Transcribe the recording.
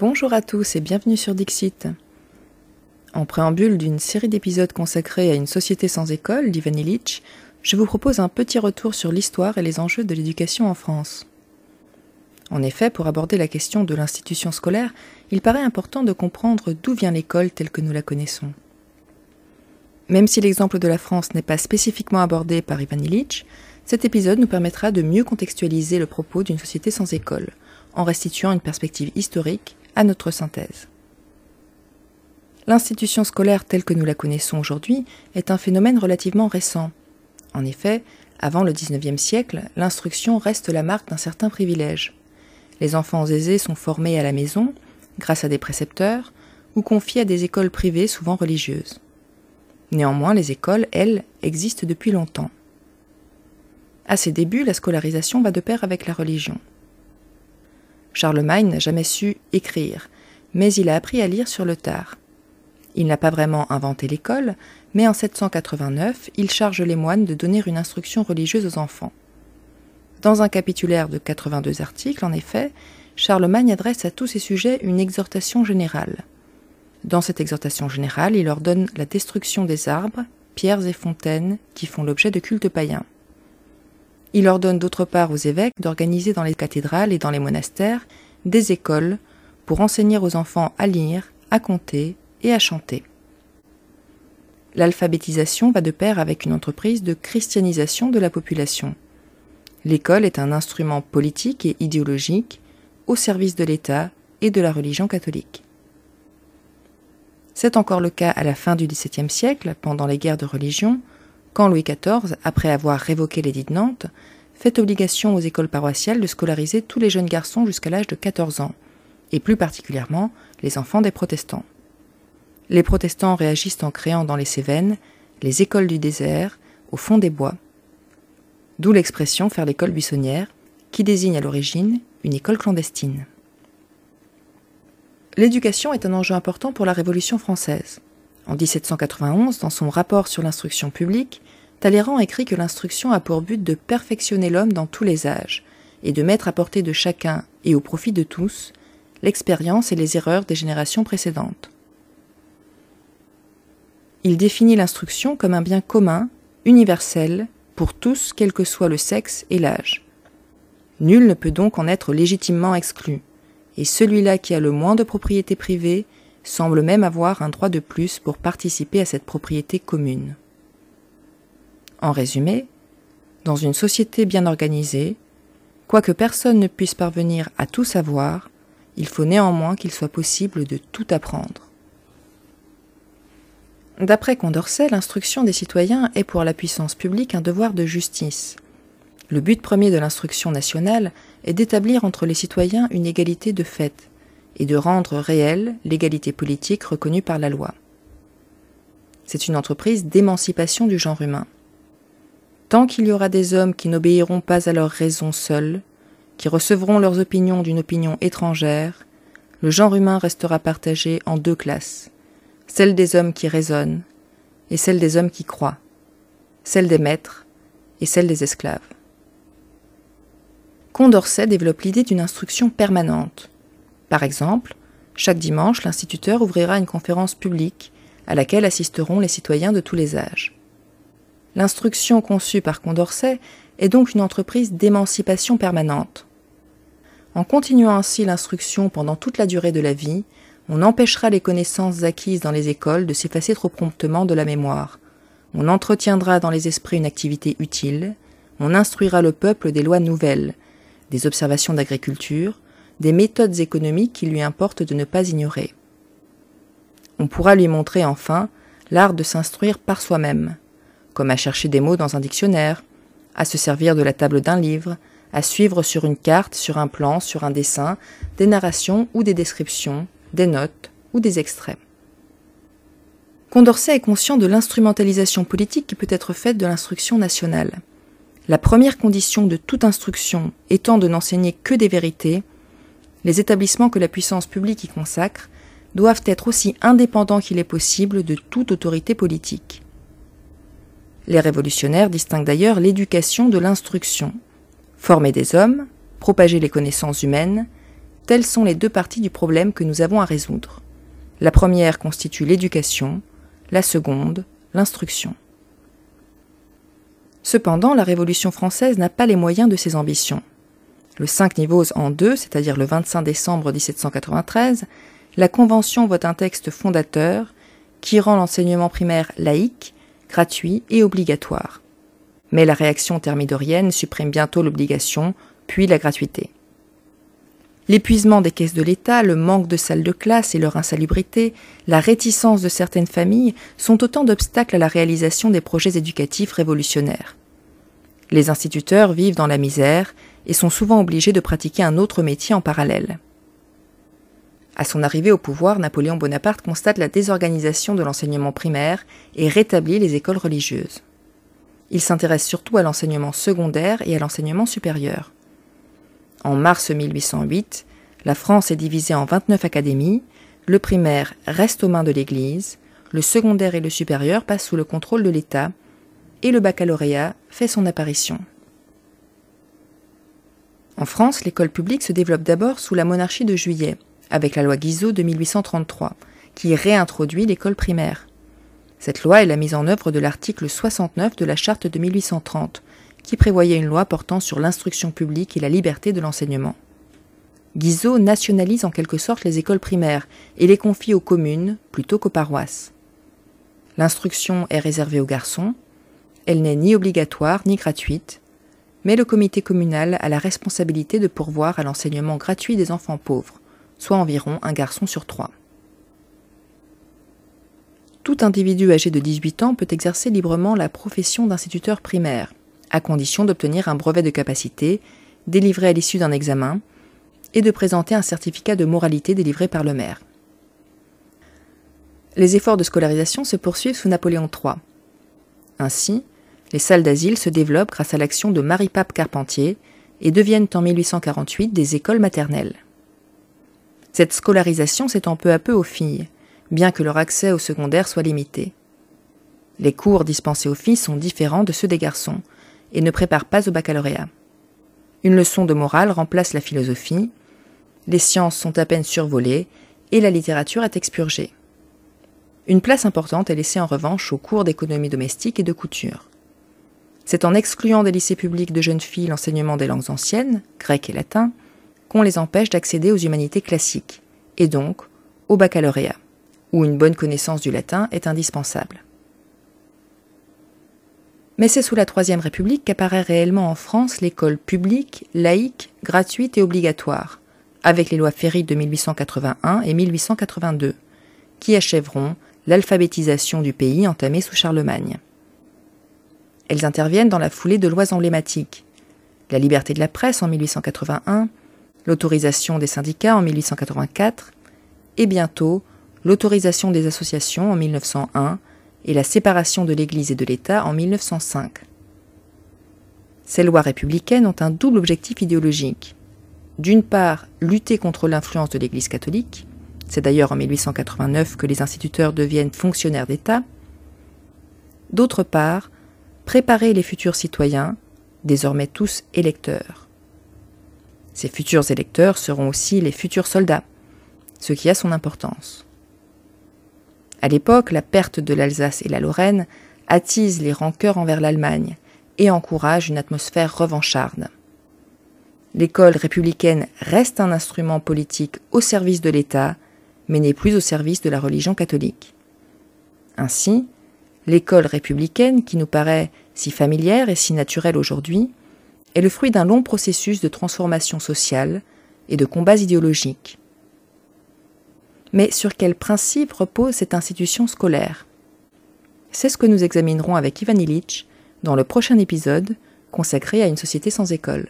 Bonjour à tous et bienvenue sur Dixit. En préambule d'une série d'épisodes consacrés à une société sans école d'Ivan Illich, je vous propose un petit retour sur l'histoire et les enjeux de l'éducation en France. En effet, pour aborder la question de l'institution scolaire, il paraît important de comprendre d'où vient l'école telle que nous la connaissons. Même si l'exemple de la France n'est pas spécifiquement abordé par Ivan Illich, cet épisode nous permettra de mieux contextualiser le propos d'une société sans école, en restituant une perspective historique à notre synthèse. L'institution scolaire telle que nous la connaissons aujourd'hui est un phénomène relativement récent. En effet, avant le XIXe siècle, l'instruction reste la marque d'un certain privilège. Les enfants aisés sont formés à la maison, grâce à des précepteurs, ou confiés à des écoles privées souvent religieuses. Néanmoins, les écoles, elles, existent depuis longtemps. À ses débuts, la scolarisation va de pair avec la religion. Charlemagne n'a jamais su écrire, mais il a appris à lire sur le tard. Il n'a pas vraiment inventé l'école, mais en 789, il charge les moines de donner une instruction religieuse aux enfants. Dans un capitulaire de 82 articles, en effet, Charlemagne adresse à tous ces sujets une exhortation générale. Dans cette exhortation générale, il ordonne la destruction des arbres, pierres et fontaines qui font l'objet de cultes païens. Il ordonne d'autre part aux évêques d'organiser dans les cathédrales et dans les monastères des écoles pour enseigner aux enfants à lire, à compter et à chanter. L'alphabétisation va de pair avec une entreprise de christianisation de la population. L'école est un instrument politique et idéologique au service de l'État et de la religion catholique. C'est encore le cas à la fin du XVIIe siècle, pendant les guerres de religion, quand Louis XIV, après avoir révoqué l'édit de Nantes, fait obligation aux écoles paroissiales de scolariser tous les jeunes garçons jusqu'à l'âge de 14 ans, et plus particulièrement les enfants des protestants. Les protestants réagissent en créant dans les Cévennes les écoles du désert, au fond des bois, d'où l'expression faire l'école buissonnière, qui désigne à l'origine une école clandestine. L'éducation est un enjeu important pour la Révolution française. En 1791, dans son rapport sur l'instruction publique, Talleyrand écrit que l'instruction a pour but de perfectionner l'homme dans tous les âges, et de mettre à portée de chacun et au profit de tous l'expérience et les erreurs des générations précédentes. Il définit l'instruction comme un bien commun, universel, pour tous, quel que soit le sexe et l'âge. Nul ne peut donc en être légitimement exclu, et celui-là qui a le moins de propriété privée semble même avoir un droit de plus pour participer à cette propriété commune. En résumé, dans une société bien organisée, quoique personne ne puisse parvenir à tout savoir, il faut néanmoins qu'il soit possible de tout apprendre. D'après Condorcet, l'instruction des citoyens est pour la puissance publique un devoir de justice. Le but premier de l'instruction nationale est d'établir entre les citoyens une égalité de fait et de rendre réelle l'égalité politique reconnue par la loi. C'est une entreprise d'émancipation du genre humain. Tant qu'il y aura des hommes qui n'obéiront pas à leur raison seuls, qui recevront leurs opinions d'une opinion étrangère, le genre humain restera partagé en deux classes, celle des hommes qui raisonnent et celle des hommes qui croient, celle des maîtres et celle des esclaves. Condorcet développe l'idée d'une instruction permanente. Par exemple, chaque dimanche, l'instituteur ouvrira une conférence publique à laquelle assisteront les citoyens de tous les âges. L'instruction conçue par Condorcet est donc une entreprise d'émancipation permanente. En continuant ainsi l'instruction pendant toute la durée de la vie, on empêchera les connaissances acquises dans les écoles de s'effacer trop promptement de la mémoire. On entretiendra dans les esprits une activité utile. On instruira le peuple des lois nouvelles, des observations d'agriculture, des méthodes économiques qu'il lui importe de ne pas ignorer. On pourra lui montrer enfin l'art de s'instruire par soi-même, comme à chercher des mots dans un dictionnaire, à se servir de la table d'un livre, à suivre sur une carte, sur un plan, sur un dessin, des narrations ou des descriptions, des notes ou des extraits. Condorcet est conscient de l'instrumentalisation politique qui peut être faite de l'instruction nationale. La première condition de toute instruction étant de n'enseigner que des vérités, les établissements que la puissance publique y consacre doivent être aussi indépendants qu'il est possible de toute autorité politique. Les révolutionnaires distinguent d'ailleurs l'éducation de l'instruction. Former des hommes, propager les connaissances humaines, Telles sont les deux parties du problème que nous avons à résoudre. La première constitue l'éducation, la seconde, l'instruction. Cependant, la Révolution française n'a pas les moyens de ses ambitions. Le 5 niveaux en deux, c'est-à-dire le 25 décembre 1793, la Convention vote un texte fondateur qui rend l'enseignement primaire laïque, gratuit et obligatoire. Mais la réaction thermidorienne supprime bientôt l'obligation, puis la gratuité. L'épuisement des caisses de l'État, le manque de salles de classe et leur insalubrité, la réticence de certaines familles sont autant d'obstacles à la réalisation des projets éducatifs révolutionnaires. Les instituteurs vivent dans la misère et sont souvent obligés de pratiquer un autre métier en parallèle. À son arrivée au pouvoir, Napoléon Bonaparte constate la désorganisation de l'enseignement primaire et rétablit les écoles religieuses. Il s'intéresse surtout à l'enseignement secondaire et à l'enseignement supérieur. En mars 1808, la France est divisée en 29 académies, le primaire reste aux mains de l'Église, le secondaire et le supérieur passent sous le contrôle de l'État, et le baccalauréat fait son apparition. En France, l'école publique se développe d'abord sous la monarchie de Juillet, avec la loi Guizot de 1833, qui réintroduit l'école primaire. Cette loi est la mise en œuvre de l'article 69 de la charte de 1830, qui prévoyait une loi portant sur l'instruction publique et la liberté de l'enseignement. Guizot nationalise en quelque sorte les écoles primaires et les confie aux communes plutôt qu'aux paroisses. L'instruction est réservée aux garçons, elle n'est ni obligatoire ni gratuite, mais le comité communal a la responsabilité de pourvoir à l'enseignement gratuit des enfants pauvres, soit environ un garçon sur trois. Tout individu âgé de 18 ans peut exercer librement la profession d'instituteur primaire, à condition d'obtenir un brevet de capacité délivré à l'issue d'un examen et de présenter un certificat de moralité délivré par le maire. Les efforts de scolarisation se poursuivent sous Napoléon III. Ainsi, les salles d'asile se développent grâce à l'action de Marie-Pape Carpentier et deviennent en 1848 des écoles maternelles. Cette scolarisation s'étend peu à peu aux filles, bien que leur accès au secondaire soit limité. Les cours dispensés aux filles sont différents de ceux des garçons et ne préparent pas au baccalauréat. Une leçon de morale remplace la philosophie, les sciences sont à peine survolées et la littérature est expurgée. Une place importante est laissée en revanche aux cours d'économie domestique et de couture. C'est en excluant des lycées publics de jeunes filles l'enseignement des langues anciennes, grec et latin, qu'on les empêche d'accéder aux humanités classiques, et donc au baccalauréat, où une bonne connaissance du latin est indispensable. Mais c'est sous la Troisième République qu'apparaît réellement en France l'école publique, laïque, gratuite et obligatoire, avec les lois Ferry de 1881 et 1882, qui achèveront l'alphabétisation du pays entamée sous Charlemagne. Elles interviennent dans la foulée de lois emblématiques. La liberté de la presse en 1881, l'autorisation des syndicats en 1884, et bientôt l'autorisation des associations en 1901 et la séparation de l'Église et de l'État en 1905. Ces lois républicaines ont un double objectif idéologique. D'une part, lutter contre l'influence de l'Église catholique, c'est d'ailleurs en 1889 que les instituteurs deviennent fonctionnaires d'État. D'autre part, préparer les futurs citoyens, désormais tous électeurs. Ces futurs électeurs seront aussi les futurs soldats, ce qui a son importance. À l'époque, la perte de l'Alsace et la Lorraine attise les rancœurs envers l'Allemagne et encourage une atmosphère revancharde. L'école républicaine reste un instrument politique au service de l'État, mais n'est plus au service de la religion catholique. Ainsi, l'école républicaine, qui nous paraît si familière et si naturelle aujourd'hui, est le fruit d'un long processus de transformation sociale et de combats idéologiques. Mais sur quels principes repose cette institution scolaire? C'est ce que nous examinerons avec Ivan Illich dans le prochain épisode consacré à une société sans école.